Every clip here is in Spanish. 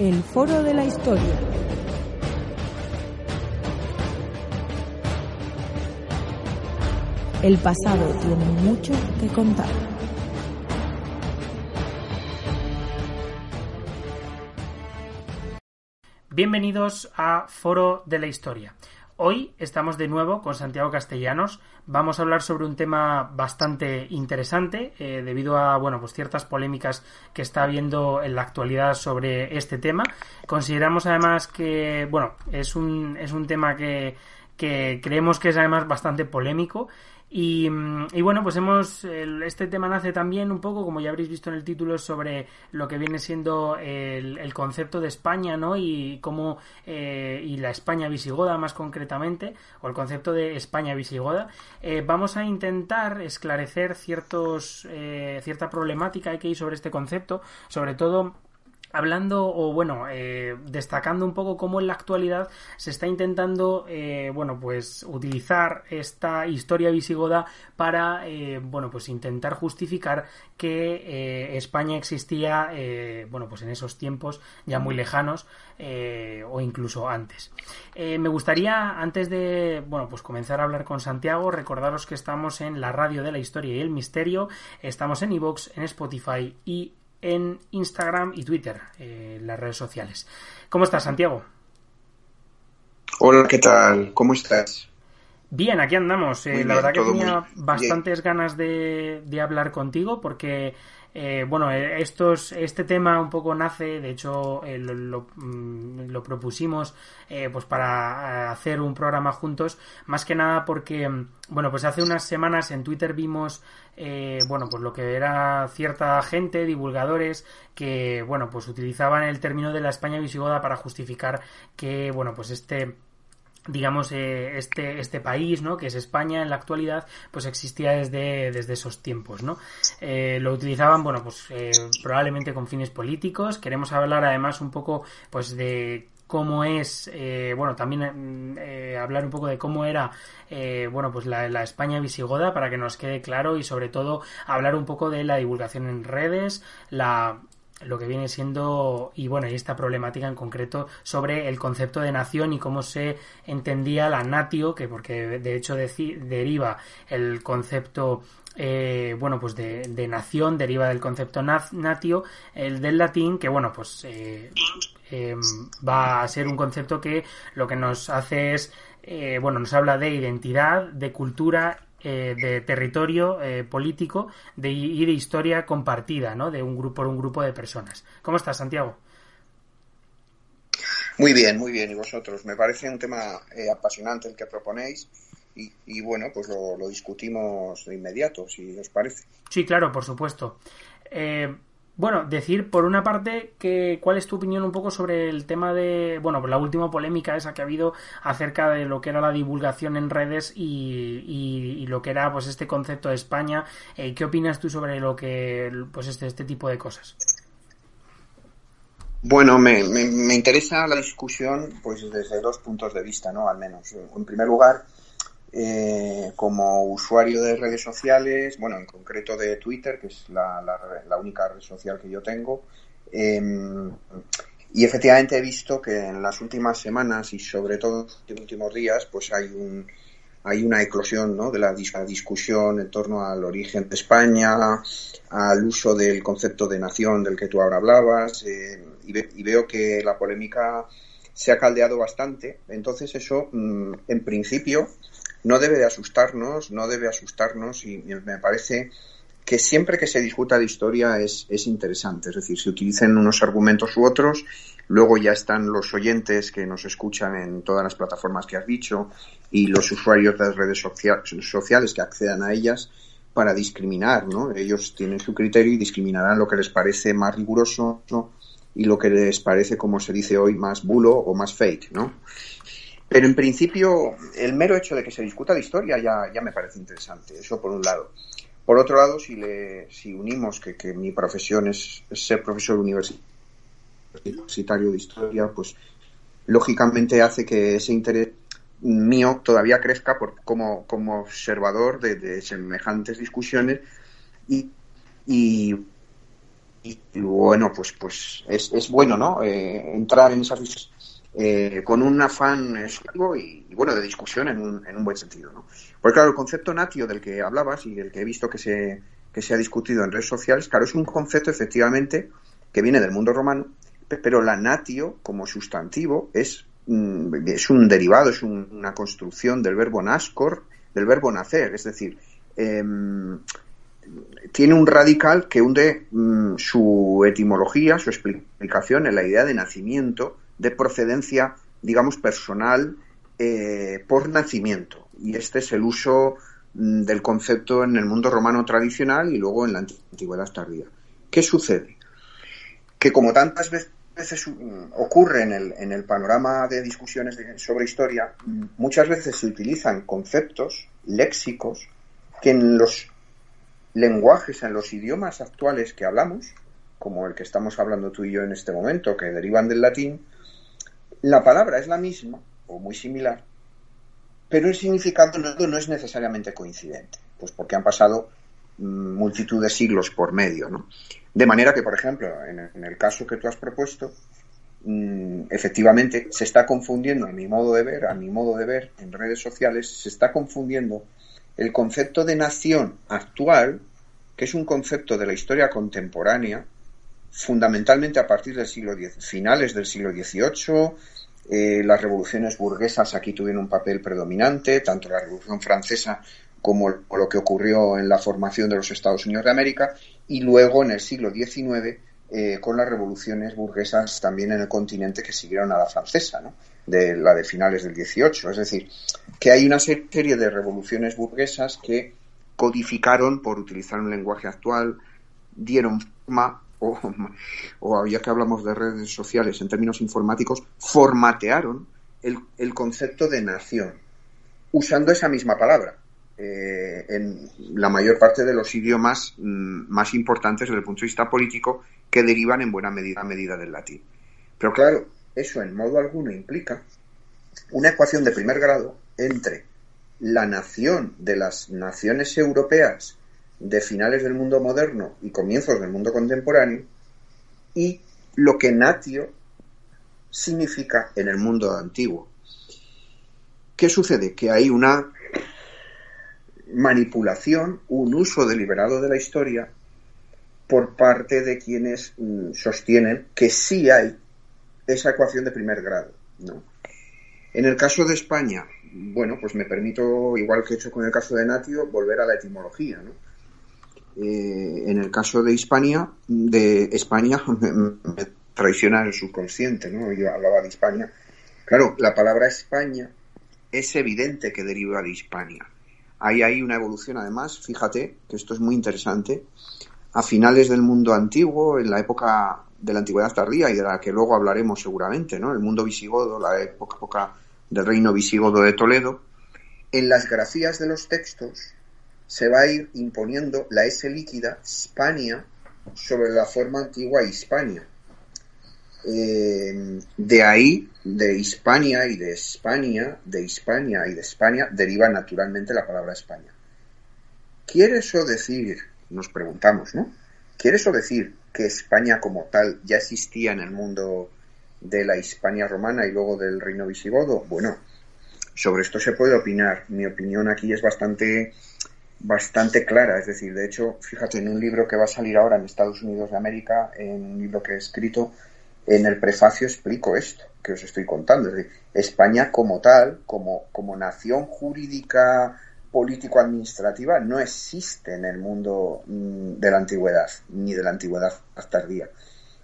El Foro de la Historia. El pasado tiene mucho que contar. Bienvenidos a Foro de la Historia. Hoy estamos de nuevo con Santiago Castellanos. Vamos a hablar sobre un tema bastante interesante eh, debido a bueno pues ciertas polémicas que está habiendo en la actualidad sobre este tema. Consideramos además que bueno es un, es un tema que, que creemos que es además bastante polémico y, mm, y, bueno, pues hemos. Este tema nace también un poco, como ya habréis visto en el título, sobre lo que viene siendo el, el concepto de España, ¿no? Y cómo. Eh, y la España visigoda, más concretamente, o el concepto de España visigoda. Eh, vamos a intentar esclarecer ciertos, eh, cierta problemática que hay sobre este concepto, sobre todo hablando o bueno eh, destacando un poco cómo en la actualidad se está intentando eh, bueno pues utilizar esta historia visigoda para eh, bueno pues intentar justificar que España existía bueno pues en esos tiempos ya muy lejanos o incluso antes. Me gustaría antes de bueno pues comenzar a hablar con Santiago recordaros que estamos en la radio de la historia y el misterio. Estamos en iVoox en Spotify y en Instagram y Twitter, eh, las redes sociales. ¿Cómo estás, Santiago? Hola, ¿qué tal? ¿Cómo estás? Bien, aquí andamos. Eh, bien, la verdad que tenía bastantes bien. ganas de, de, hablar contigo porque, eh, bueno, estos, este tema un poco nace, de hecho, eh, lo, mm, lo, propusimos pues para hacer un programa juntos, más que nada porque, bueno, pues hace unas semanas en Twitter vimos eh, bueno, pues lo que era cierta gente, divulgadores, que, bueno, pues utilizaban el término de la España visigoda para justificar que, bueno, pues este digamos eh, este este país no que es España en la actualidad pues existía desde desde esos tiempos no eh, lo utilizaban bueno pues eh, probablemente con fines políticos. Queremos hablar además un poco pues de cómo es, bueno, también eh, hablar un poco de cómo era, eh, bueno, pues la, la, España visigoda para que nos quede claro y sobre todo hablar un poco de la divulgación en redes, la lo que viene siendo y bueno y esta problemática en concreto sobre el concepto de nación y cómo se entendía la natio que porque de hecho de, deriva el concepto eh, bueno, pues de, de, nación deriva del concepto natio, el del latín, que bueno, pues eh, eh, va a ser un concepto que lo que nos hace es, eh, bueno, nos habla de identidad, de cultura, eh, de territorio político de, y de historia compartida, ¿no? De un grupo por un grupo de personas. ¿Cómo estás, Santiago? Muy bien, muy bien. ¿Y vosotros? Me parece un tema apasionante el que proponéis. Y, y, bueno, pues lo, lo, discutimos de inmediato, si os parece. Sí, claro, por supuesto. Bueno, decir por una parte que cuál es tu opinión un poco sobre el tema de, bueno, la última polémica esa que ha habido acerca de lo que era la divulgación en redes y lo que era pues este concepto de España. Eh, ¿Qué opinas tú sobre lo que, pues este, este tipo de cosas? Bueno, me, me, me interesa la discusión pues desde dos puntos de vista, ¿no? Al menos. En primer lugar, eh, como usuario de redes sociales, bueno, en concreto de Twitter, que es la, la, la única red social que yo tengo, eh, y efectivamente he visto que en las últimas semanas y sobre todo en los últimos días, pues hay un hay una eclosión ¿no? de la, discusión en torno al origen de España, al uso del concepto de nación del que tú ahora hablabas, eh, y, ve, y, veo que la polémica se ha caldeado bastante. Entonces eso, mmm, en principio, no debe de asustarnos, no debe asustarnos y me parece que siempre que se discuta de historia es, es interesante, es decir, se utilicen unos argumentos u otros, Luego ya están los oyentes que nos escuchan en todas las plataformas que has dicho y los usuarios de las redes sociales que accedan a ellas para discriminar, ¿no? Ellos tienen su criterio y discriminarán lo que les parece más riguroso y lo que les parece, como se dice hoy, más bulo o más fake, ¿no? Pero en principio, el mero hecho de que se discuta de historia ya, ya me parece interesante, eso por un lado. Por otro lado, si, le, si unimos que, que mi profesión es, ser profesor universitario de historia, pues lógicamente hace que ese interés mío todavía crezca por, como, como observador de, semejantes discusiones y, y, bueno, pues, pues es, es bueno, ¿no? Eh, entrar en esas eh, con un afán exclusivo y, bueno, de discusión en un, en un buen sentido. ¿no? Porque claro, el concepto natio del que hablabas y del que he visto que se, que se ha discutido en redes sociales, claro, es un concepto efectivamente que viene del mundo romano, pero la natio como sustantivo es, mm, es un derivado, es una construcción del verbo nascor, del verbo nacer, es decir, em, tiene un radical que hunde mm, su etimología, su explicación en la idea de nacimiento de procedencia, digamos, personal eh, por nacimiento. Y este es el uso mm, del concepto en el mundo romano tradicional y luego en la antigüedad tardía. ¿Qué sucede? Que como tantas veces mm, ocurre en el, panorama de discusiones sobre historia, mm, muchas veces se utilizan conceptos léxicos que en los lenguajes, en los idiomas actuales que hablamos, como el que estamos hablando tú y yo en este momento, que derivan del latín, la palabra es la misma o muy similar, pero el significado no, es necesariamente coincidente, pues porque han pasado mm, multitud de siglos por medio, ¿no? De manera que, por ejemplo, en, el caso que tú has propuesto, mm, efectivamente se está confundiendo, a mi modo de ver, a mi modo de ver en redes sociales, se está confundiendo el concepto de nación actual, que es un concepto de la historia contemporánea, fundamentalmente a partir del siglo X, finales del siglo XVIII. Eh, las revoluciones burguesas aquí tuvieron un papel predominante, tanto la Revolución Francesa como lo que ocurrió en la formación de los Estados Unidos de América, y luego en el siglo XIX eh, con las revoluciones burguesas también en el continente que siguieron a la francesa, ¿no? de la de finales del XVIII. Es decir, que hay una serie de revoluciones burguesas que codificaron, por utilizar un lenguaje actual, dieron forma o, o ya que hablamos de redes sociales en términos informáticos, formatearon el, concepto de nación, usando esa misma palabra. Eh, en la mayor parte de los idiomas mm, más importantes desde el punto de vista político que derivan en buena medida, medida del latín. Pero claro, eso en modo alguno implica una ecuación de primer grado entre la nación de las naciones europeas de finales del mundo moderno y comienzos del mundo contemporáneo y lo que natio significa en el mundo antiguo. ¿Qué sucede? Que hay una manipulación, un uso deliberado de la historia por parte de quienes mm, sostienen que sí hay esa ecuación de primer grado. ¿no? En el caso de España, bueno, pues me permito, igual que he hecho con el caso de Natio, volver a la etimología. ¿no? Eh, en el caso de Hispania, de España, me, traiciona el subconsciente, ¿no? Yo hablaba de España. Claro, la palabra España es evidente que deriva de Hispania. Hay ahí una evolución, además, fíjate que esto es muy interesante. A finales del mundo antiguo, en la época de la antigüedad tardía y de la que luego hablaremos seguramente, ¿no? El mundo visigodo, la época, época del reino visigodo de Toledo, en las grafías de los textos se va a ir imponiendo la S líquida Hispania sobre la forma antigua Hispania. Eh, de ahí, de Hispania y de España, de Hispania y de España, deriva naturalmente la palabra España. ¿Quiere eso decir, nos preguntamos, ¿no? ¿Quiere eso decir que España como tal ya existía en el mundo de la Hispania romana y luego del reino visigodo? Bueno, sobre esto se puede opinar. Mi opinión aquí es bastante bastante clara. Es decir, de hecho, fíjate, en un libro que va a salir ahora en Estados Unidos de América, en un libro que he escrito, en el prefacio explico esto que os estoy contando. Es decir, España como tal, como, como nación jurídica político-administrativa, no existe en el mundo mm, de la antigüedad, ni de la antigüedad tardía.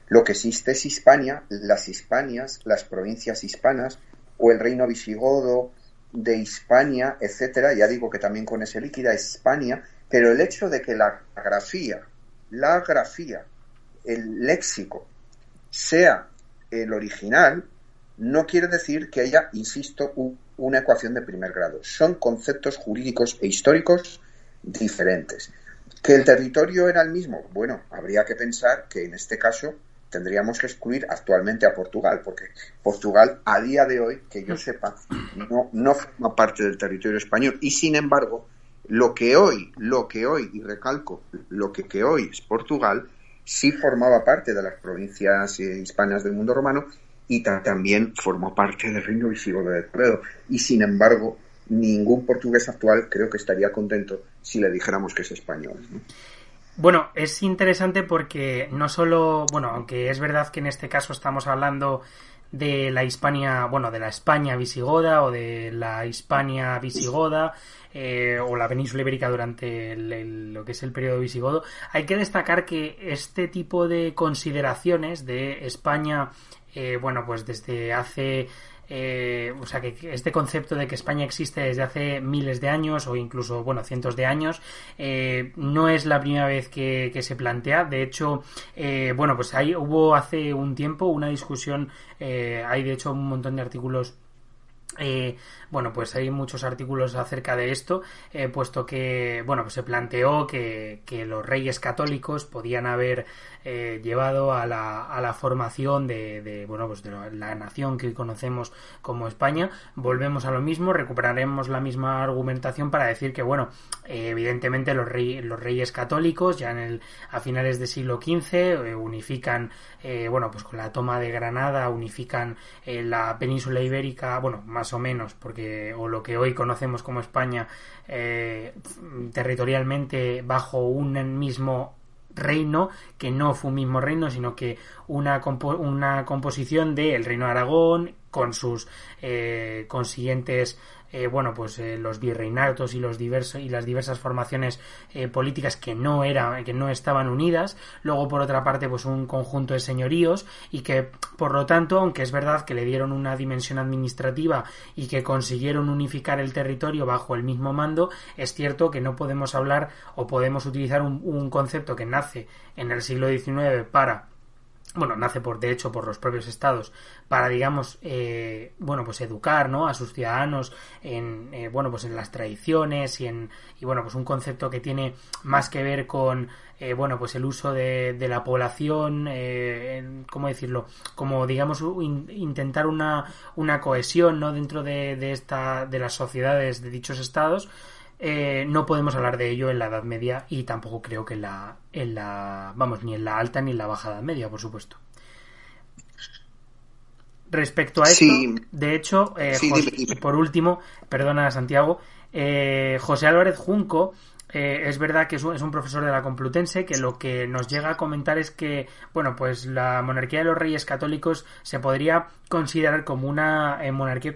Lo que existe es Hispania, las Hispanias, las provincias hispanas, o el reino visigodo de Hispania, etcétera. Ya digo que también con ese líquida Hispania, pero el hecho de que la grafía, la grafía, el léxico sea el original, no quiere decir que haya, insisto, una ecuación de primer grado. Son conceptos jurídicos e históricos diferentes. ¿Que el territorio era el mismo? Bueno, habría que pensar que en este caso tendríamos que excluir actualmente a Portugal, porque Portugal a día de hoy, que yo sepa, no, no forma parte del territorio español y sin embargo, lo que hoy, lo que hoy, y recalco, lo que, que hoy es Portugal, sí formaba parte de las provincias eh, hispanas del mundo romano y también formó parte del reino visigodo de Toledo. Y sin embargo, ningún portugués actual creo que estaría contento si le dijéramos que es español. Bueno, es interesante porque no solo, bueno, aunque es verdad que en este caso estamos hablando de la Hispania, bueno, de la España visigoda o de la Hispania visigoda eh, o la península ibérica durante lo que es el periodo visigodo, hay que destacar que este tipo de consideraciones de España, eh, bueno, pues desde hace eh, o sea, que este concepto de que España existe desde hace miles de años o incluso, bueno, cientos de años, eh, no es la primera vez que, se plantea. De hecho, eh, bueno, pues ahí hubo hace un tiempo una discusión, hay de hecho un montón de artículos eh, bueno, pues hay muchos artículos acerca de esto, eh, puesto que, bueno, pues se planteó que, los reyes católicos podían haber eh, llevado a la, a la formación de, bueno, pues de la nación que hoy conocemos como España. Volvemos a lo mismo, recuperaremos la misma argumentación para decir que, bueno, evidentemente los, los reyes católicos ya en el, a finales del siglo XV unifican, bueno, pues con la toma de Granada unifican la península ibérica, bueno, más o menos, porque o lo que hoy conocemos como España eh, territorialmente bajo un mismo reino que no fue un mismo reino sino que una, una composición del reino de Aragón con sus eh, consiguientes eh, bueno, pues eh, los virreinatos y los diversos y las diversas formaciones eh, políticas que no eran, que no estaban unidas. Luego, por otra parte, pues un conjunto de señoríos y que, por lo tanto, aunque es verdad que le dieron una dimensión administrativa y que consiguieron unificar el territorio bajo el mismo mando, es cierto que no podemos hablar o podemos utilizar un, un concepto que nace en el siglo XIX para bueno, nace por de hecho por los propios estados para digamos eh, bueno pues educar no a sus ciudadanos en eh, bueno pues en las tradiciones y en y bueno pues un concepto que tiene más que ver con eh, bueno pues el uso de, de la población cómo decirlo como digamos intentar una una cohesión no dentro de, de esta de las sociedades de dichos estados eh, no podemos hablar de ello en la Edad Media y tampoco creo que en la, en la, vamos, ni en la alta ni en la baja Edad Media, por supuesto. Respecto a esto, de hecho, eh, por último, perdona Santiago, eh, José Álvarez Junco eh, es verdad que es un, profesor de la Complutense que lo que nos llega a comentar es que, bueno, pues la monarquía de los reyes católicos se podría considerar como una eh, monarquía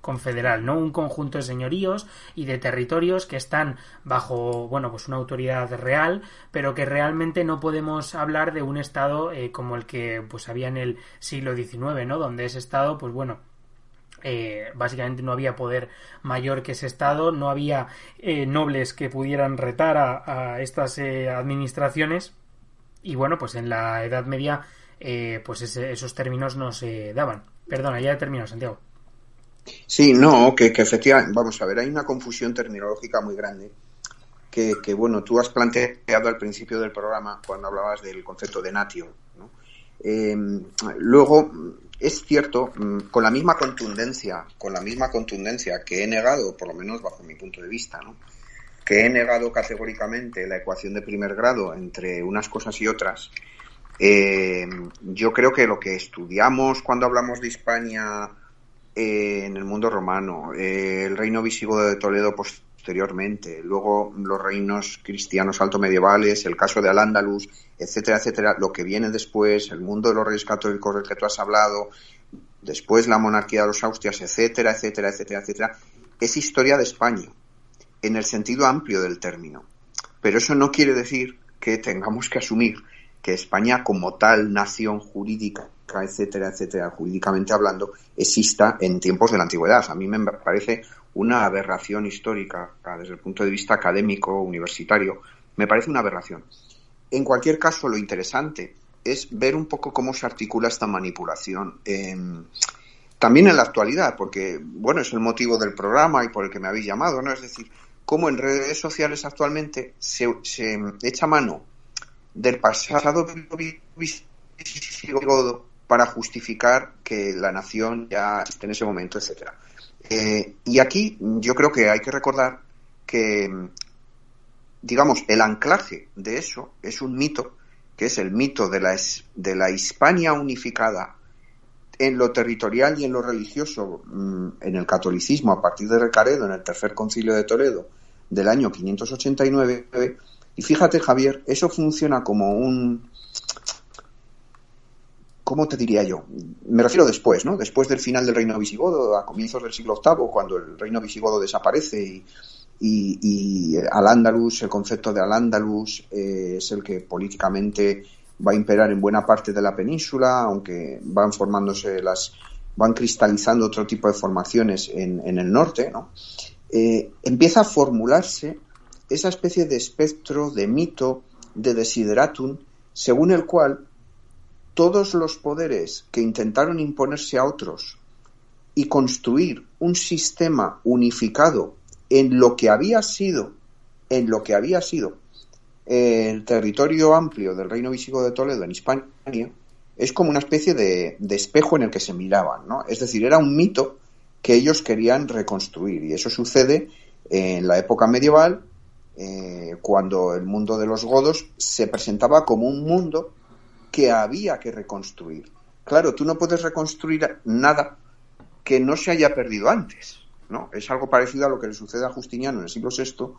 confederal, ¿no? Un conjunto de señoríos y de territorios que están bajo, bueno, pues una autoridad real, pero que realmente no podemos hablar de un estado eh, como el que pues había en el siglo XIX, ¿no? Donde ese estado, pues bueno, eh, básicamente no había poder mayor que ese Estado, no había eh, nobles que pudieran retar a, estas eh, administraciones y bueno, pues en la Edad Media pues esos términos no se daban. Perdona, ya he terminado, Santiago. Sí, no, que, que, efectivamente, vamos a ver, hay una confusión terminológica muy grande que, que, bueno, tú has planteado al principio del programa cuando hablabas del concepto de natio. ¿no? luego, es cierto, mm, con la misma contundencia, con la misma contundencia que he negado, por lo menos bajo mi punto de vista, ¿no? que he negado categóricamente la ecuación de primer grado entre unas cosas y otras, eh, yo creo que lo que estudiamos cuando hablamos de España eh, en el mundo romano, eh, el reino visigodo de Toledo posteriormente, luego los reinos cristianos alto medievales, el caso de Al-Ándalus, etcétera, etcétera, lo que viene después, el mundo de los reyes católicos del que tú has hablado, después la monarquía de los Austrias, etcétera, etcétera, etcétera, etcétera, es historia de España, en el sentido amplio del término. Pero eso no quiere decir que tengamos que asumir que España como tal nación jurídica, etcétera, etcétera, jurídicamente hablando, exista en tiempos de la antigüedad. A mí me parece una aberración histórica desde el punto de vista académico, universitario, me parece una aberración. En cualquier caso, lo interesante es ver un poco cómo se articula esta manipulación. también en la actualidad, porque, bueno, es el motivo del programa y por el que me habéis llamado, ¿no? Es decir, cómo en redes sociales actualmente se, se echa mano del pasado para justificar que la nación ya esté en ese momento, etcétera. Eh, y aquí yo creo que hay que recordar que, digamos, el anclaje de eso es un mito, que es el mito de la, de la Hispania unificada en lo territorial y en lo religioso, mm, en el catolicismo, a partir de Recaredo, en el tercer concilio de Toledo del año 589. Y fíjate, Javier, eso funciona como un, ¿cómo te diría yo? Me refiero después, ¿no? Después del final del reino visigodo, a comienzos del siglo VIII, cuando el reino visigodo desaparece y, al andalus, el concepto de al andalus eh, es el que políticamente va a imperar en buena parte de la península, aunque van formándose las, van cristalizando otro tipo de formaciones en, el norte, ¿no? Eh, empieza a formularse esa especie de espectro, de mito, de desideratum, según el cual todos los poderes que intentaron imponerse a otros y construir un sistema unificado en lo que había sido, en lo que había sido el territorio amplio del reino visigodo de Toledo en Hispania, es como una especie de, espejo en el que se miraban, ¿no? Es decir, era un mito que ellos querían reconstruir y eso sucede en la época medieval, eh, cuando el mundo de los godos se presentaba como un mundo que había que reconstruir. Claro, tú no puedes reconstruir nada que no se haya perdido antes. ¿no? Es algo parecido a lo que le sucede a Justiniano en el siglo VI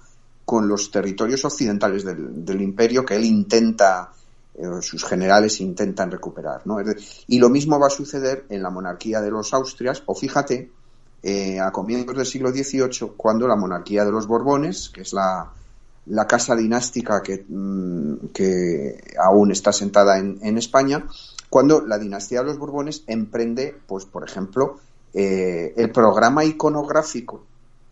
con los territorios occidentales del, imperio que él intenta, eh, sus generales intentan recuperar. ¿no? Y lo mismo va a suceder en la monarquía de los Austrias, o fíjate, eh, a comienzos del siglo XVIII, cuando la monarquía de los Borbones, que es la, la casa dinástica que, mm, que aún está sentada en, España, cuando la dinastía de los Borbones emprende, pues, por ejemplo, eh, el programa iconográfico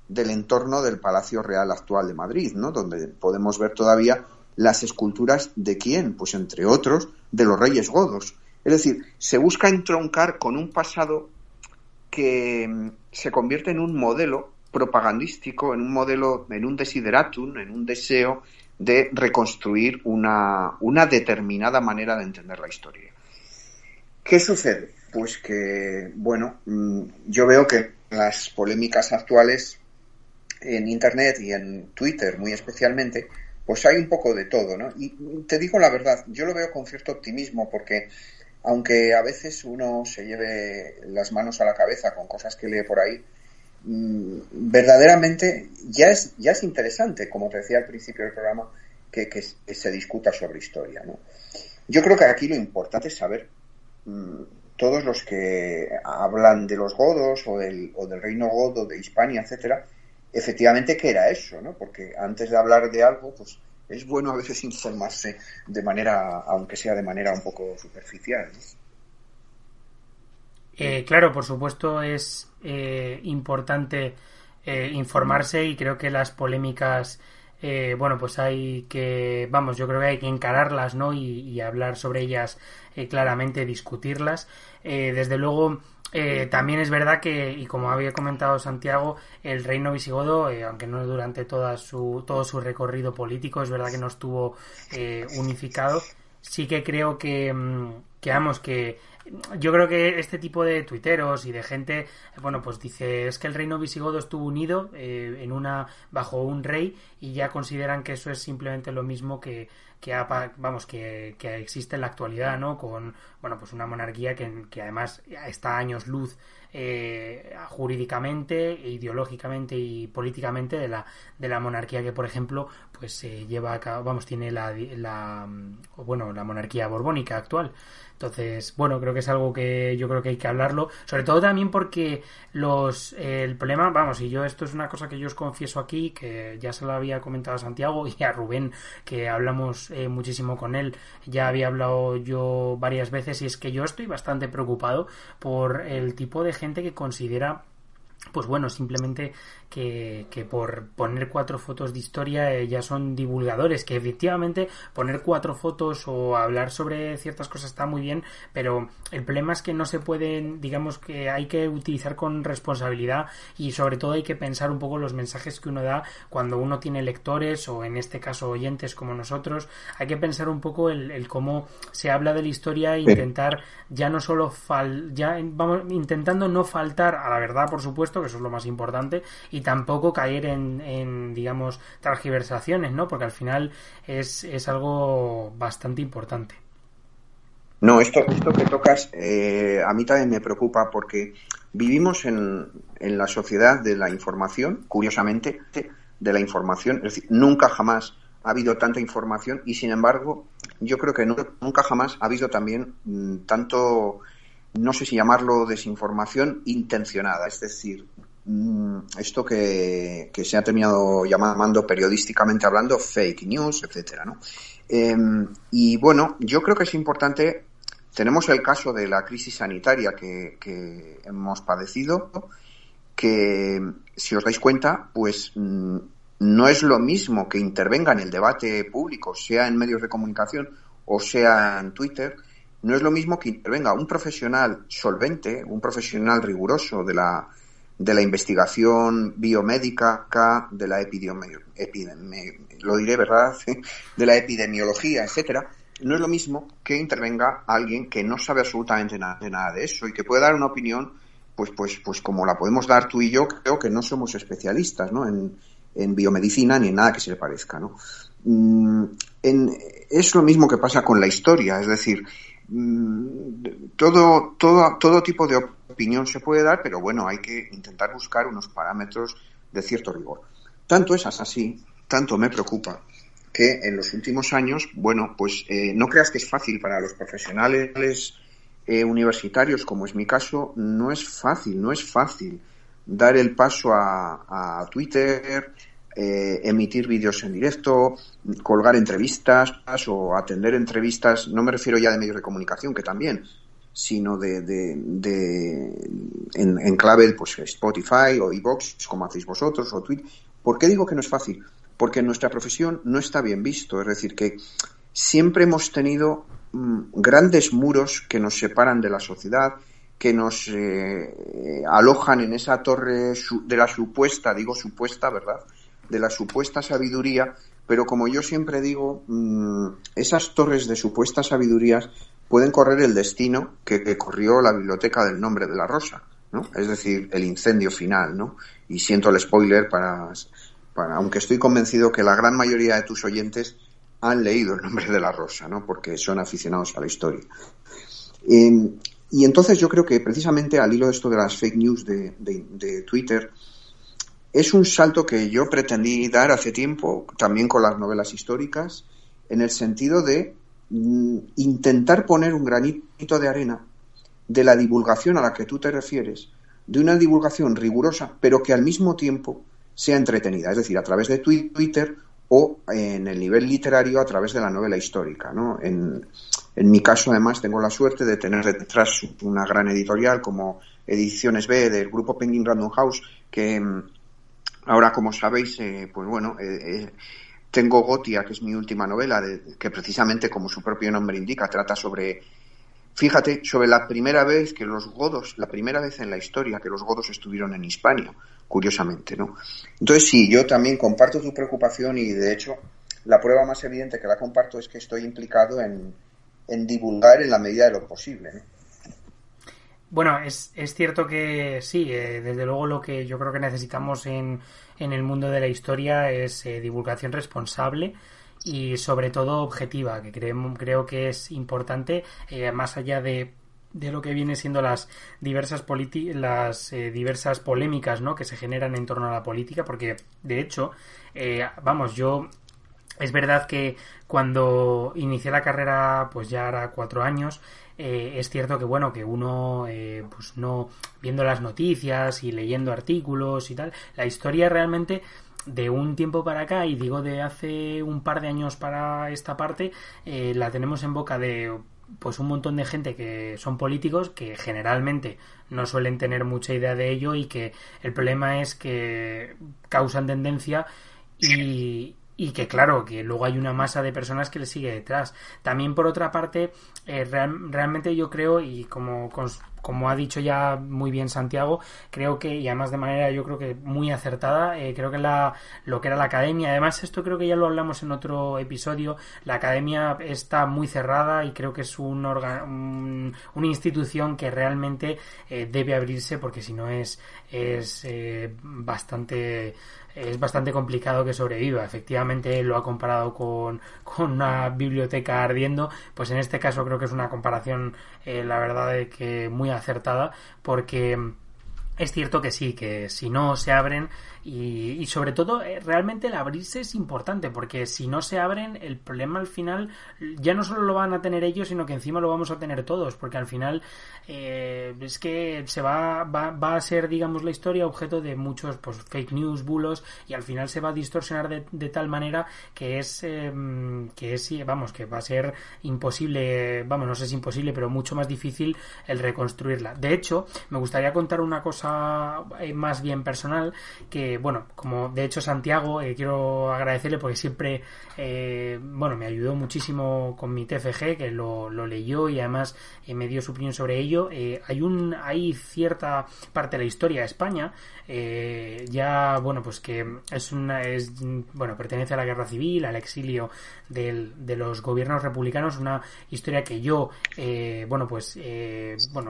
del entorno del Palacio Real actual de Madrid, ¿no? donde podemos ver todavía las esculturas de quién, pues entre otros, de los reyes godos. Es decir, se busca entroncar con un pasado que mm, se convierte en un modelo propagandístico, en un modelo, en un desideratum, en un deseo de reconstruir una, una determinada manera de entender la historia. ¿Qué sucede? Pues que, bueno, mm, yo veo que las polémicas actuales en Internet y en Twitter muy especialmente, pues hay un poco de todo, ¿no? Y te digo la verdad, yo lo veo con cierto optimismo porque aunque a veces uno se lleve las manos a la cabeza con cosas que lee por ahí, Mm, verdaderamente ya es, ya es interesante, como te decía al principio del programa, que, se discuta sobre historia. ¿no? Yo creo que aquí lo importante es saber mm, todos los que hablan de los godos o del, o del reino godo de Hispania, etcétera, efectivamente qué era eso, ¿no? Porque antes de hablar de algo, pues es bueno a veces informarse de manera, aunque sea de manera un poco superficial. Eh, claro, por supuesto es eh, importante eh, informarse y creo que las polémicas, bueno, pues hay que, vamos, yo creo que hay que encararlas, ¿no? Y, hablar sobre ellas claramente, discutirlas. desde luego, también es verdad que, y como había comentado Santiago, el reino visigodo, aunque no durante toda su, todo su recorrido político, es verdad que no estuvo unificado. Sí que creo que, mm, que vamos, que yo creo que este tipo de tuiteros y de gente, bueno, pues dice, es que el reino visigodo estuvo unido eh, en una bajo un rey y ya consideran que eso es simplemente lo mismo que, que vamos, que, que, existe en la actualidad, ¿no? Con, bueno, pues una monarquía que, que además está a años luz eh, jurídicamente, ideológicamente y políticamente de la, de la monarquía que, por ejemplo, pues se lleva a cabo, vamos, tiene la, la, bueno, la monarquía borbónica actual. Entonces, bueno, creo que es algo que yo creo que hay que hablarlo, sobre todo también porque los el problema, vamos, y yo esto es una cosa que yo os confieso aquí, que ya se lo había comentado a Santiago y a Rubén, que hablamos eh, muchísimo con él, ya había hablado yo varias veces y es que yo estoy bastante preocupado por el tipo de gente que considera pues bueno, simplemente que, que, por poner cuatro fotos de historia eh, ya son divulgadores, que efectivamente poner cuatro fotos o hablar sobre ciertas cosas está muy bien, pero el problema es que no se pueden, digamos que hay que utilizar con responsabilidad y sobre todo hay que pensar un poco los mensajes que uno da cuando uno tiene lectores o en este caso oyentes como nosotros, hay que pensar un poco el, cómo se habla de la historia e intentar ya no solo fal, ya vamos intentando no faltar a la verdad, por supuesto, que eso es lo más importante, y tampoco caer en, digamos, transgiversaciones, ¿no? Porque al final es, es algo bastante importante. No, esto, esto que tocas eh, a mí también me preocupa porque vivimos en, en, la sociedad de la información, curiosamente, de la información, es decir, nunca jamás ha habido tanta información y sin embargo yo creo que nunca jamás ha habido también mm, tanto, no sé si llamarlo desinformación intencionada, es decir, esto que, se ha terminado llamando periodísticamente hablando fake news, etcétera, ¿no? Em, y bueno, yo creo que es importante. Tenemos el caso de la crisis sanitaria que, hemos padecido, que si os dais cuenta, pues mm, no es lo mismo que intervenga en el debate público, sea en medios de comunicación o sea en Twitter, no es lo mismo que intervenga un profesional solvente, un profesional riguroso de la, de la investigación biomédica, de la lo diré, ¿verdad? de la epidemiología, etcétera, no es lo mismo que intervenga alguien que no sabe absolutamente nada de, nada de eso y que puede dar una opinión, pues, pues, pues como la podemos dar tú y yo, creo que no somos especialistas, ¿no? En, en biomedicina ni en nada que se le parezca, ¿no? Mm, es lo mismo que pasa con la historia, es decir, mm, todo, todo, todo tipo de opinión se puede dar, pero bueno, hay que intentar buscar unos parámetros de cierto rigor. Tanto es así, tanto me preocupa que en los últimos años, bueno, pues eh, no creas que es fácil para los profesionales eh, universitarios, como es mi caso, no es fácil, no es fácil dar el paso a, Twitter, eh, emitir vídeos en directo, colgar entrevistas o atender entrevistas, no me refiero ya de medios de comunicación, que también, sino de, de, en, clave pues Spotify o iBox como hacéis vosotros o Twitter. ¿Por qué digo que no es fácil? Porque en nuestra profesión no está bien visto, es decir, que siempre hemos tenido mm, grandes muros que nos separan de la sociedad, que nos eh, alojan en esa torre de la supuesta, digo supuesta, ¿verdad? De la supuesta sabiduría, pero como yo siempre digo, mm, esas torres de supuesta sabiduría pueden correr el destino que, corrió la biblioteca del nombre de la rosa, ¿no? Es decir, el incendio final, ¿no? Y siento el spoiler para, aunque estoy convencido que la gran mayoría de tus oyentes han leído el nombre de la rosa, ¿no? Porque son aficionados a la historia. Em, y entonces yo creo que precisamente al hilo de esto de las fake news de, Twitter, es un salto que yo pretendí dar hace tiempo, también con las novelas históricas, en el sentido de intentar poner un granito de arena de la divulgación a la que tú te refieres, de una divulgación rigurosa, pero que al mismo tiempo sea entretenida, es decir, a través de Twitter o en el nivel literario a través de la novela histórica. ¿no? En, en mi caso, además, tengo la suerte de tener detrás una gran editorial como Ediciones B del grupo Penguin Random House, que mm, ahora, como sabéis, eh, pues bueno, eh, eh, tengo Gotia, que es mi última novela, que precisamente, como su propio nombre indica, trata sobre, fíjate, sobre la primera vez que los godos, la primera vez en la historia que los godos estuvieron en Hispania, curiosamente, ¿no? Entonces, sí, yo también comparto tu preocupación y, de hecho, la prueba más evidente que la comparto es que estoy implicado en, divulgar en la medida de lo posible. Bueno, es, es cierto que sí, eh, desde luego lo que yo creo que necesitamos en en el mundo de la historia es eh, divulgación responsable y sobre todo objetiva, que creo, que es importante, eh, más allá de, de, lo que viene siendo las diversas las eh, diversas polémicas ¿no? que se generan en torno a la política, porque de hecho, vamos, yo es verdad que cuando inicié la carrera, pues ya era cuatro años, eh, es cierto que bueno, que uno eh, pues no viendo las noticias y leyendo artículos y tal, la historia realmente de un tiempo para acá, y digo de hace un par de años para esta parte, eh, la tenemos en boca de pues un montón de gente que son políticos que generalmente no suelen tener mucha idea de ello y que el problema es que causan tendencia y, y que claro, que luego hay una masa de personas que le sigue detrás. También por otra parte, eh, realmente yo creo, y como, como ha dicho ya muy bien Santiago, creo que, y además de manera yo creo que muy acertada, eh, creo que la, lo que era la academia, además esto creo que ya lo hablamos en otro episodio, la academia está muy cerrada y creo que es un, una institución que realmente eh, debe abrirse porque si no es, es bastante es bastante complicado que sobreviva. Efectivamente, lo ha comparado con, con una biblioteca ardiendo, pues en este caso creo que es una comparación, eh, la verdad, de que muy acertada, porque es cierto que sí, que si no se abren y, sobre todo eh, realmente el abrirse es importante porque si no se abren el problema al final ya no solo lo van a tener ellos sino que encima lo vamos a tener todos porque al final eh, es que se va, va, va, a ser digamos la historia objeto de muchos pues fake news, bulos y al final se va a distorsionar de, de tal manera que es em, que es vamos que va a ser imposible vamos no sé si imposible pero mucho más difícil el reconstruirla. De hecho me gustaría contar una cosa eh, más bien personal que, bueno, como de hecho Santiago, eh, quiero agradecerle porque siempre, eh, bueno, me ayudó muchísimo con mi TFG, que lo, leyó y además me dio su opinión sobre ello. hay un, hay cierta parte de la historia de España, ya, bueno, pues que es una, es, bueno, pertenece a la guerra civil, al exilio de los gobiernos republicanos, una historia que yo, bueno, pues, bueno,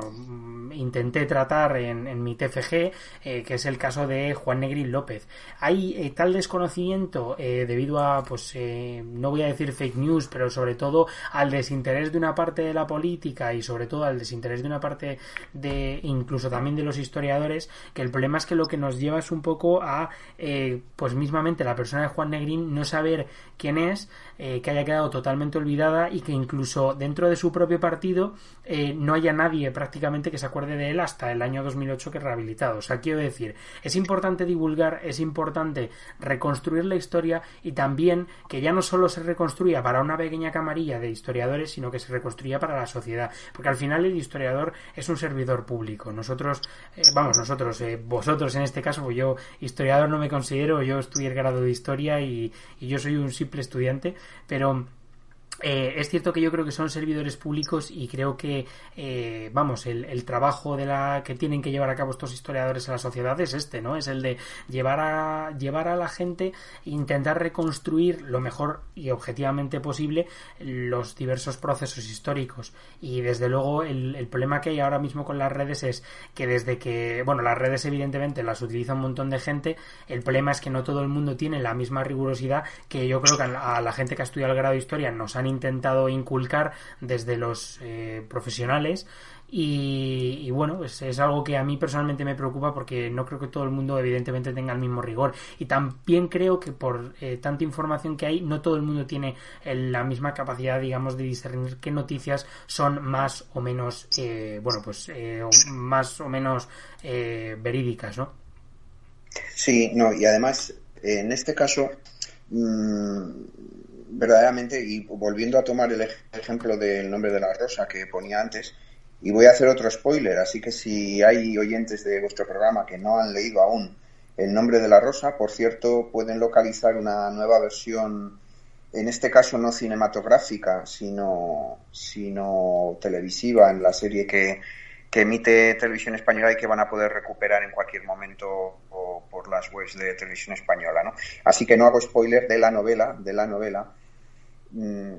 intenté tratar en, en mi TFG eh, que es el caso de Juan Negrín López. Hay eh, tal desconocimiento eh, debido a, pues, no voy a decir fake news, pero sobre todo al desinterés de una parte de la política y sobre todo al desinterés de una parte de, incluso también de los historiadores, que el problema es que lo que nos lleva es un poco a, pues mismamente la persona de Juan Negrín no saber quién es, que haya quedado totalmente olvidada y que incluso dentro de su propio partido no haya nadie prácticamente que se acuerde de él hasta el año 2008 que rehabilitado. O sea, quiero decir, es importante divulgar, es importante reconstruir la historia y también que ya no solo se reconstruya para una pequeña camarilla de historiadores, sino que se reconstruya para la sociedad. Porque al final el historiador es un servidor público. Nosotros, eh, vamos, nosotros, eh, vosotros en este caso, pues yo historiador no me considero, yo estudié el grado de historia y yo soy un simple estudiante, pero eh, es cierto que yo creo que son servidores públicos y creo que, eh, vamos, el, trabajo de la que tienen que llevar a cabo estos historiadores en la sociedad es este, ¿no? Es el de llevar a, llevar a la gente, intentar reconstruir lo mejor y objetivamente posible los diversos procesos históricos. Y desde luego el, el problema que hay ahora mismo con las redes es que desde que, bueno, las redes evidentemente las utiliza un montón de gente, el problema es que no todo el mundo tiene la misma rigurosidad que yo creo que a la gente que ha estudiado el grado de historia nos han intentado inculcar desde los eh, profesionales y, bueno, pues es algo que a mí personalmente me preocupa porque no creo que todo el mundo evidentemente tenga el mismo rigor y también creo que por eh, tanta información que hay no todo el mundo tiene la misma capacidad digamos de discernir qué noticias son más o menos eh, bueno pues más o menos verídicas ¿no? Sí, no, y además en este caso mmm, verdaderamente, y volviendo a tomar el ejemplo del nombre de la rosa que ponía antes, y voy a hacer otro spoiler, así que si hay oyentes de vuestro programa que no han leído aún el nombre de la rosa, por cierto, pueden localizar una nueva versión, en este caso no cinematográfica, sino, sino televisiva, en la serie que, que emite Televisión Española y que van a poder recuperar en cualquier momento por las webs de Televisión Española, ¿no? Así que no hago spoiler de la novela, de la novela, Mm,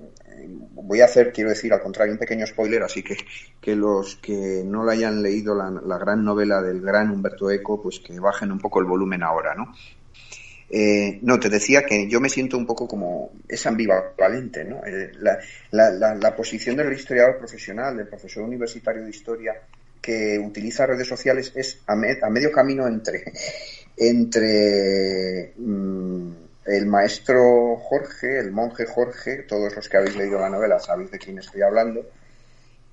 voy a hacer, quiero decir, al contrario, un pequeño spoiler, así que, que los que no lo hayan leído la, gran novela del gran Humberto Eco, pues que bajen un poco el volumen ahora, ¿no? Eh, no, te decía que yo me siento un poco como es ambivalente, ¿no? Eh, la, posición del historiador profesional, del profesor universitario de historia que utiliza redes sociales es a, medio camino entre entre mm, el maestro Jorge, el monje Jorge, todos los que habéis leído la novela sabéis de quién estoy hablando,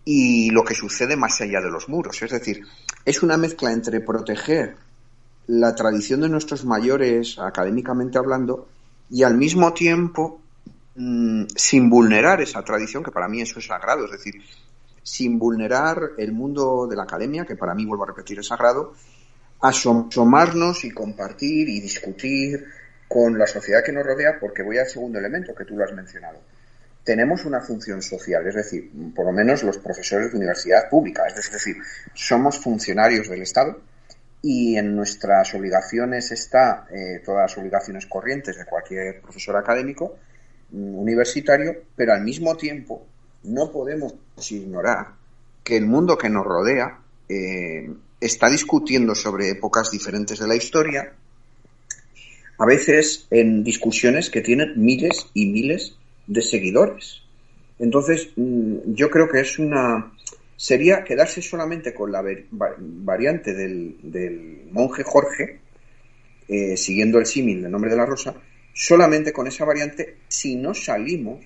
y lo que sucede más allá de los muros. Es decir, es una mezcla entre proteger la tradición de nuestros mayores, académicamente hablando, y al mismo tiempo, mm, sin vulnerar esa tradición, que para mí eso es sagrado, es decir, sin vulnerar el mundo de la academia, que para mí, vuelvo a repetir, es sagrado, asomarnos y compartir y discutir con la sociedad que nos rodea, porque voy al segundo elemento que tú lo has mencionado. Tenemos una función social, es decir, por lo menos los profesores de universidad pública, es decir, somos funcionarios del Estado y en nuestras obligaciones está eh, todas las obligaciones corrientes de cualquier profesor académico mm, universitario, pero al mismo tiempo no podemos ignorar que el mundo que nos rodea eh, está discutiendo sobre épocas diferentes de la historia, a veces en discusiones que tienen miles y miles de seguidores. Entonces, mm, yo creo que es una, sería quedarse solamente con la variante del, monje Jorge, eh, siguiendo el símil del nombre de la rosa, solamente con esa variante si no salimos,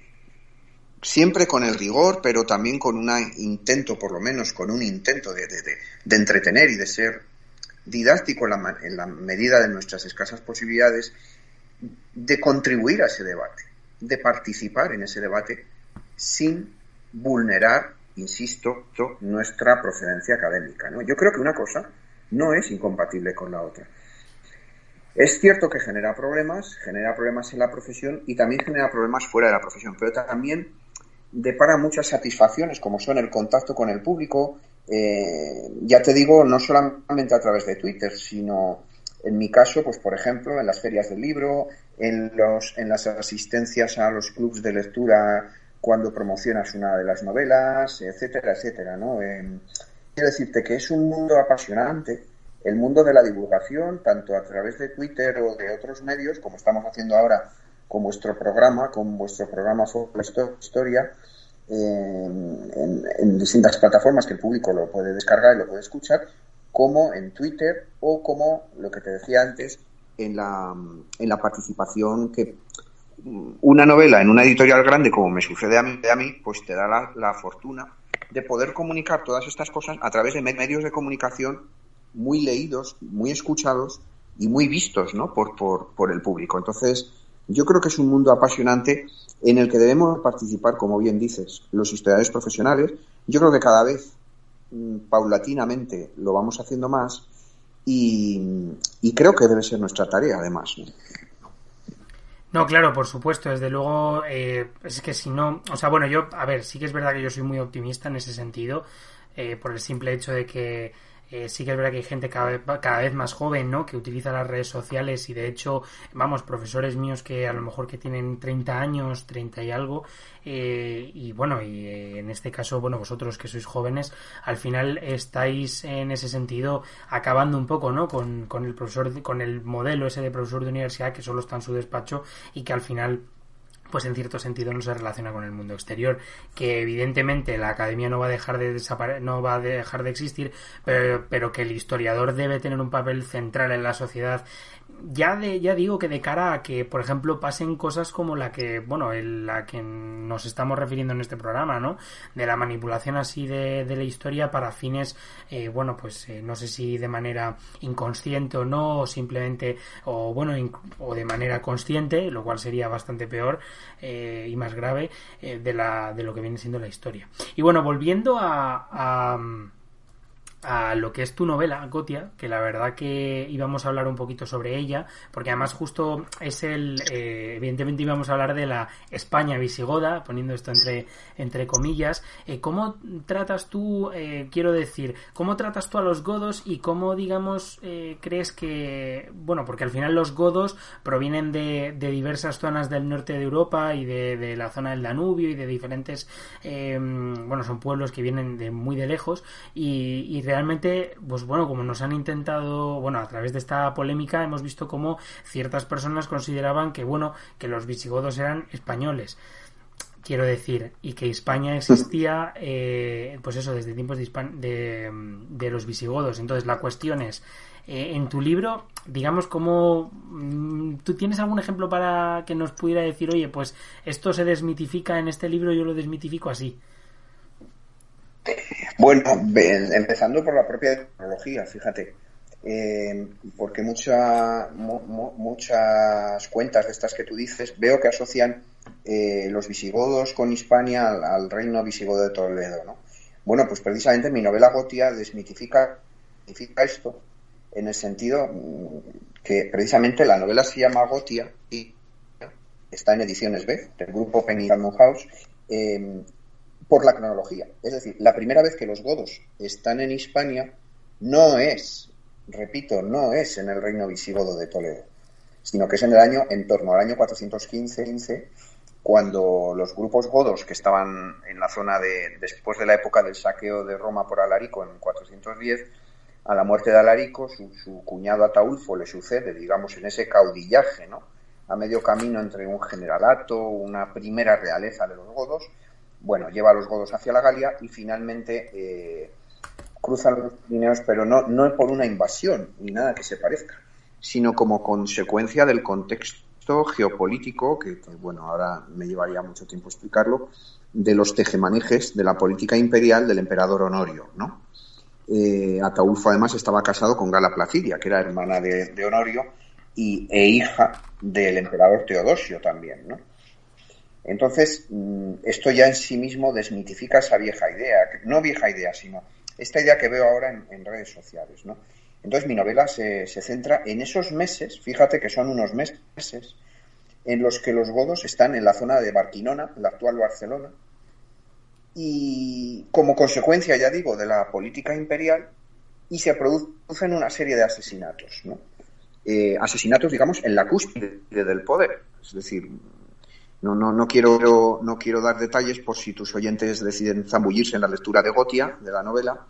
siempre con el rigor, pero también con un intento, por lo menos con un intento de, entretener y de ser didáctico en la, en la medida de nuestras escasas posibilidades, de contribuir a ese debate, de participar en ese debate sin vulnerar insisto, nuestra procedencia académica. Yo creo que una cosa no es incompatible con la otra. Es cierto que genera problemas, genera problemas en la profesión y también genera problemas fuera de la profesión, pero también depara muchas satisfacciones, como son el contacto con el público, eh, ya te digo, no solamente a través de Twitter, sino en mi caso, pues por ejemplo, en las ferias del libro, en, los, en las asistencias a los clubes de lectura cuando promocionas una de las novelas, etcétera, etcétera, ¿no? quiero decirte que es un mundo apasionante, el mundo de la divulgación, tanto a través de Twitter o de otros medios, como estamos haciendo ahora con vuestro programa, con vuestro programa sobre la historia, en, en, distintas plataformas que el público lo puede descargar y lo puede escuchar, como en Twitter o como lo que te decía antes, en la, en la participación que una novela en una editorial grande, como me sucede a mí, a mí pues te da la, fortuna de poder comunicar todas estas cosas a través de medios de comunicación muy leídos, muy escuchados y muy vistos ¿no? por, por, por el público. Entonces, yo creo que es un mundo apasionante en el que debemos participar, como bien dices, los historiadores profesionales. Yo creo que cada vez mm, paulatinamente lo vamos haciendo más y, creo que debe ser nuestra tarea, además. ¿no? No, claro, por supuesto, desde luego, eh, es que si no, o sea, bueno, yo, a ver, sí que es verdad que yo soy muy optimista en ese sentido, eh, por el simple hecho de que eh, sí que es verdad que hay gente cada vez, cada vez más joven, ¿no? Que utiliza las redes sociales y de hecho, vamos, profesores míos que a lo mejor que tienen 30 años, 30 y algo, eh, y bueno, y eh, en este caso, bueno, vosotros que sois jóvenes, al final estáis en ese sentido acabando un poco, ¿no? Con, con el profesor, con el modelo ese de profesor de universidad que solo está en su despacho y que al final pues en cierto sentido no se relaciona con el mundo exterior, que evidentemente la academia no va a dejar de no va a dejar de existir, pero, pero que el historiador debe tener un papel central en la sociedad ya de, ya digo que de cara a que, por ejemplo, pasen cosas como la que, bueno, la que nos estamos refiriendo en este programa, ¿no? De la manipulación así de, de la historia para fines, eh, bueno, pues eh, no sé si de manera inconsciente o no, o simplemente, o bueno, o de manera consciente, lo cual sería bastante peor eh, y más grave de, la, de lo que viene siendo la historia. Y bueno, volviendo a a lo que es tu novela, Gotia, que la verdad que íbamos a hablar un poquito sobre ella, porque además justo es el, eh, evidentemente íbamos a hablar de la España visigoda, poniendo esto entre, entre comillas. Eh, ¿Cómo tratas tú, eh, quiero decir, cómo tratas tú a los godos y cómo, digamos, crees que, bueno, porque al final los godos provienen de, diversas zonas del norte de Europa y de, de, la zona del Danubio y de diferentes, bueno, son pueblos que vienen de muy de lejos y, y realmente, pues bueno, como nos han intentado, bueno, a través de esta polémica hemos visto cómo ciertas personas consideraban que, bueno, que los visigodos eran españoles quiero decir, y que España existía, eh, pues eso, desde tiempos de, de, los visigodos. Entonces, la cuestión es, eh, en tu libro, digamos, cómo mm, tú tienes algún ejemplo para que nos pudiera decir, oye, pues esto se desmitifica en este libro, yo lo desmitifico así. Bueno, empezando por la propia tecnología, fíjate. Eh, porque mucha, muchas cuentas de estas que tú dices veo que asocian eh, los visigodos con Hispania al, reino visigodo de Toledo. ¿no? Bueno, pues precisamente mi novela Gotia desmitifica, esto en el sentido mm, que precisamente la novela se llama Gotia y está en ediciones B del grupo Penny House eh, por la cronología. Es decir, la primera vez que los godos están en Hispania no es, repito, no es en el reino visigodo de Toledo, sino que es en el año, en torno al año 415, cuando los grupos godos que estaban en la zona de, después de la época del saqueo de Roma por Alarico en 410, a la muerte de Alarico, su, su cuñado Ataulfo le sucede, digamos, en ese caudillaje, ¿no? A medio camino entre un generalato, una primera realeza de los godos, bueno, lleva a los godos hacia la Galia y finalmente eh, cruzan los Pirineos, pero no, no por una invasión ni nada que se parezca, sino como consecuencia del contexto geopolítico, que, bueno, ahora me llevaría mucho tiempo explicarlo, de los tejemanejes de la política imperial del emperador Honorio, ¿no? Eh, Ataulfo además estaba casado con Gala Placidia, que era hermana de, de Honorio y, e hija del emperador Teodosio también, ¿no? Entonces, mm, esto ya en sí mismo desmitifica esa vieja idea, no vieja idea, sino esta idea que veo ahora en, redes sociales, ¿no? Entonces mi novela se, centra en esos meses, fíjate que son unos meses, en los que los godos están en la zona de Barquinona, la actual Barcelona, y como consecuencia, ya digo, de la política imperial, y se producen una serie de asesinatos, ¿no? Eh, asesinatos, digamos, en la cúspide del poder, es decir, no, no, no, quiero, no quiero dar detalles por si tus oyentes deciden zambullirse en la lectura de Gotia, de la novela,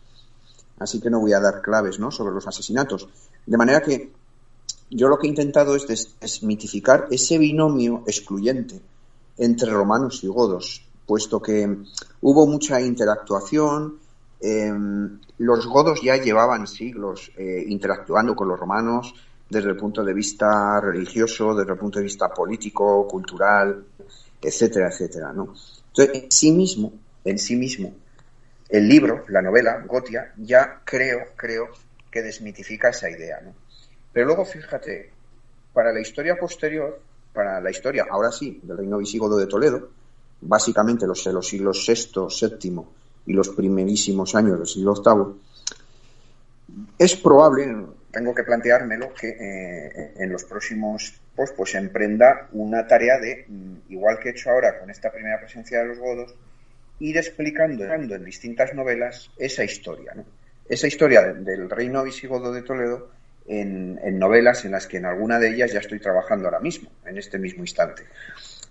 así que no voy a dar claves ¿no? sobre los asesinatos. De manera que yo lo que he intentado es desmitificar ese binomio excluyente entre romanos y godos, puesto que hubo mucha interactuación, em, los godos ya llevaban siglos eh, interactuando con los romanos desde el punto de vista religioso, desde el punto de vista político, cultural, etcétera, etcétera, ¿no? Entonces, en sí mismo, en sí mismo, el libro, la novela, Gotia, ya creo, creo que desmitifica esa idea, ¿no? Pero luego, fíjate, para la historia posterior, para la historia, ahora sí, del reino visigodo de Toledo, básicamente los, los siglos VI, VII y los primerísimos años del siglo VIII, es probable, tengo que planteármelo, que eh, en los próximos pues, pues emprenda una tarea de, mm, igual que he hecho ahora con esta primera presencia de los godos, ir explicando en distintas novelas esa historia, ¿no? esa historia del reino visigodo de Toledo en, novelas en las que en alguna de ellas ya estoy trabajando ahora mismo, en este mismo instante.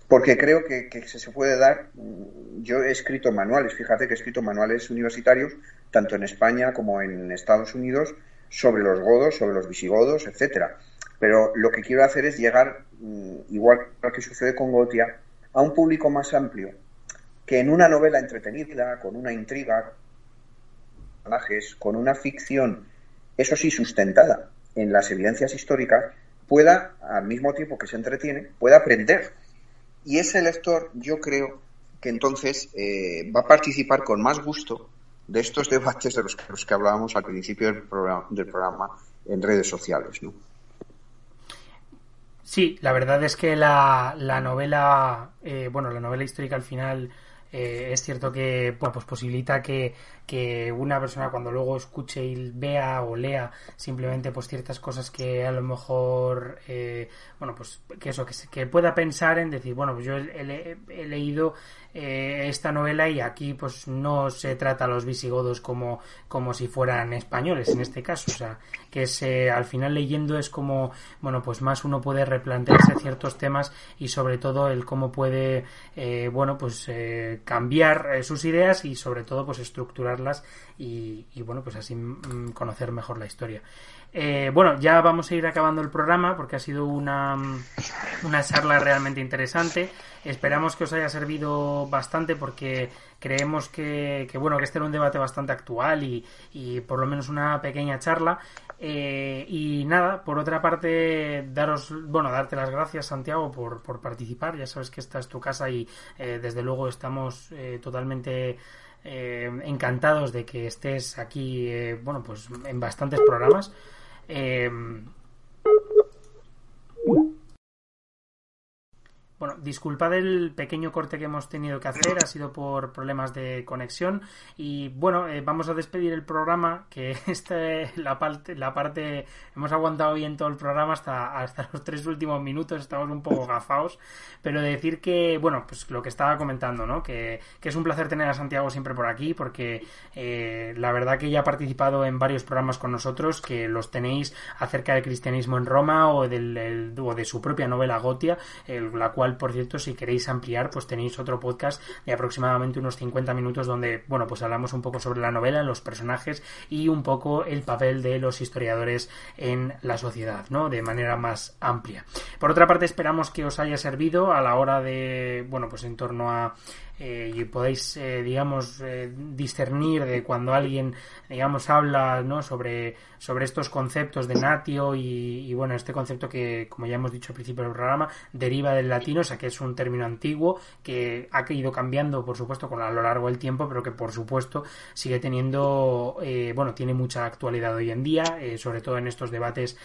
Porque creo que, que se puede dar, mm, yo he escrito manuales, fíjate que he escrito manuales universitarios, tanto en España como en Estados Unidos, sobre los godos, sobre los visigodos, etcétera pero lo que quiero hacer es llegar, mm, igual que sucede con Gotia, a un público más amplio, que en una novela entretenida, con una intriga, con una ficción, eso sí, sustentada en las evidencias históricas, pueda, al mismo tiempo que se entretiene, pueda aprender. Y ese lector, yo creo que entonces eh, va a participar con más gusto de estos debates de los que, los que hablábamos al principio del programa, del programa en redes sociales. ¿no? Sí, la verdad es que la, la novela, eh, bueno, la novela histórica al final eh, es cierto que pues posibilita que, que, una persona cuando luego escuche y vea o lea simplemente pues ciertas cosas que a lo mejor eh, bueno pues que eso que, que, pueda pensar en decir bueno pues yo he leído eh, esta novela y aquí pues no se trata a los visigodos como, como si fueran españoles en este caso, o sea, que se, al final leyendo es como, bueno, pues más uno puede replantearse ciertos temas y sobre todo el cómo puede, eh, bueno, pues eh, cambiar sus ideas y sobre todo pues estructurarlas y, y bueno, pues así mm, conocer mejor la historia. Eh, bueno, ya vamos a ir acabando el programa porque ha sido una, una charla realmente interesante. Esperamos que os haya servido bastante porque creemos que, bueno que este era un debate bastante actual y, y por lo menos una pequeña charla. Eh, y nada, por otra parte, daros, bueno, darte las gracias, Santiago, por, por participar. Ya sabes que esta es tu casa y eh, desde luego estamos totalmente encantados de que estés aquí, bueno, pues en bastantes programas. Bueno, disculpad el pequeño corte que hemos tenido que hacer, ha sido por problemas de conexión y bueno, eh, vamos a despedir el programa, que este, la parte, la parte, hemos aguantado bien todo el programa hasta, hasta los tres últimos minutos, estamos un poco gafados, pero decir que, bueno, pues lo que estaba comentando, ¿no? Que, que es un placer tener a Santiago siempre por aquí, porque eh, la verdad que ya ha participado en varios programas con nosotros, que los tenéis acerca del cristianismo en Roma o, del, o de su propia novela Gotia, la cual por cierto, si queréis ampliar, pues tenéis otro podcast de aproximadamente unos 50 minutos donde, bueno, pues hablamos un poco sobre la novela, los personajes y un poco el papel de los historiadores en la sociedad, ¿no? De manera más amplia. Por otra parte, esperamos que os haya servido a la hora de, bueno, pues en torno a eh, y podéis, eh, digamos, eh, discernir de cuando alguien, digamos, habla ¿no? sobre, sobre estos conceptos de natio y, bueno, este concepto que, como ya hemos dicho al principio del programa, deriva del latino, sea que es un término antiguo que ha ido cambiando, por supuesto, a lo largo del tiempo, pero que, por supuesto, sigue teniendo, bueno, tiene mucha actualidad hoy en día, sobre todo en estos debates,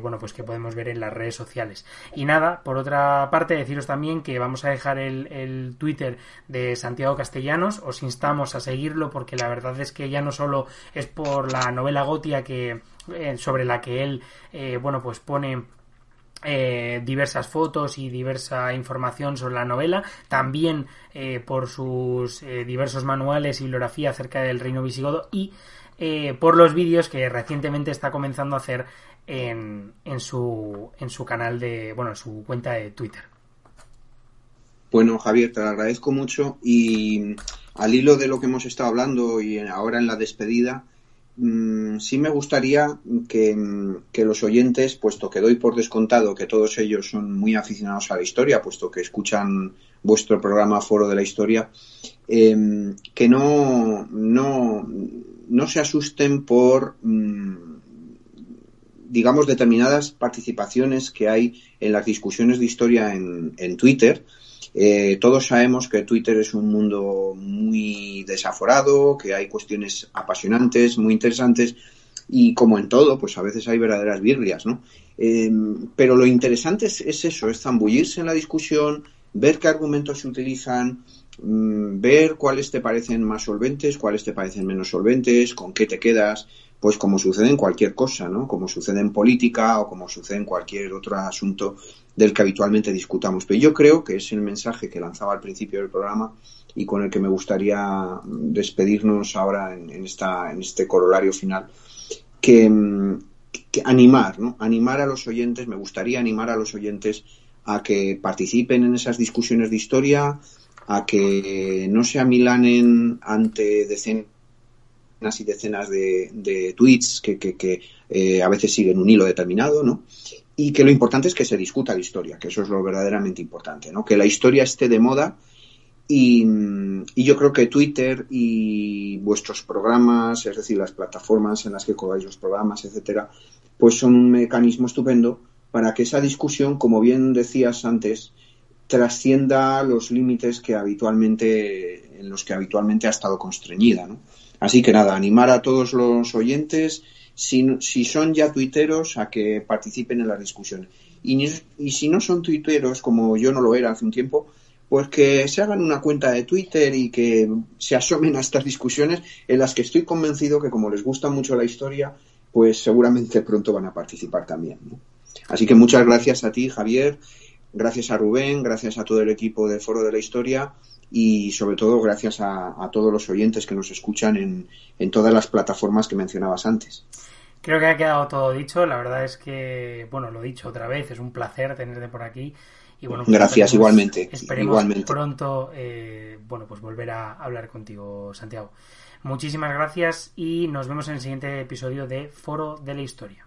bueno, pues que podemos ver en las redes sociales. Y nada, por otra parte, deciros también que vamos a dejar el, el Twitter de Santiago Castellanos. Os instamos a seguirlo porque la verdad es que ya no solo es por la novela Gotia que eh, sobre la que él eh, bueno pues pone eh, diversas fotos y diversa información sobre la novela, también por sus diversos manuales y bibliografía acerca del reino visigodo y por los vídeos que recientemente está comenzando a hacer en, en, su, en su canal de, bueno, en su cuenta de Twitter. Bueno, Javier, te lo agradezco mucho y al hilo de lo que hemos estado hablando y ahora en la despedida, mm, sí me gustaría que, los oyentes, puesto que doy por descontado que todos ellos son muy aficionados a la historia, puesto que escuchan vuestro programa Foro de la Historia, em, que no, no, no se asusten por, mm, digamos, determinadas participaciones que hay en las discusiones de historia en, en Twitter, eh, todos sabemos que Twitter es un mundo muy desaforado, que hay cuestiones apasionantes, muy interesantes y como en todo, pues a veces hay verdaderas birrias, ¿no? Em, pero lo interesante es, eso, es zambullirse en la discusión, ver qué argumentos se utilizan, mm, ver cuáles te parecen más solventes, cuáles te parecen menos solventes, con qué te quedas, pues como sucede en cualquier cosa, ¿no? Como sucede en política o como sucede en cualquier otro asunto del que habitualmente discutamos. Pero yo creo que es el mensaje que lanzaba al principio del programa y con el que me gustaría despedirnos ahora en, esta, en este corolario final, que, animar, ¿no? Animar a los oyentes, me gustaría animar a los oyentes a que participen en esas discusiones de historia, a que no se amilanen ante decenas y decenas de, tweets que, que, eh, a veces siguen un hilo determinado, ¿no? Y que lo importante es que se discuta la historia, que eso es lo verdaderamente importante, ¿no? Que la historia esté de moda y, yo creo que Twitter y vuestros programas, es decir, las plataformas en las que colgáis los programas, etcétera, pues son un mecanismo estupendo para que esa discusión, como bien decías antes, trascienda los límites que habitualmente en los que habitualmente ha estado constreñida. Así que nada, animar a todos los oyentes si, son ya tuiteros, a que participen en las discusiones. Y, y si no son tuiteros, como yo no lo era hace un tiempo, pues que se hagan una cuenta de Twitter y que se asomen a estas discusiones en las que estoy convencido que como les gusta mucho la historia, pues seguramente pronto van a participar también. Así que muchas gracias a ti, Javier, gracias a Rubén, gracias a todo el equipo del Foro de la Historia y sobre todo gracias a, todos los oyentes que nos escuchan en, en, todas las plataformas que mencionabas antes. Creo que ha quedado todo dicho. La verdad es que, bueno, lo he dicho otra vez, es un placer tenerte por aquí. Y bueno, pues gracias, igualmente. Esperemos pronto, eh, bueno, pues volver a hablar contigo, Santiago. Muchísimas gracias y nos vemos en el siguiente episodio de Foro de la Historia.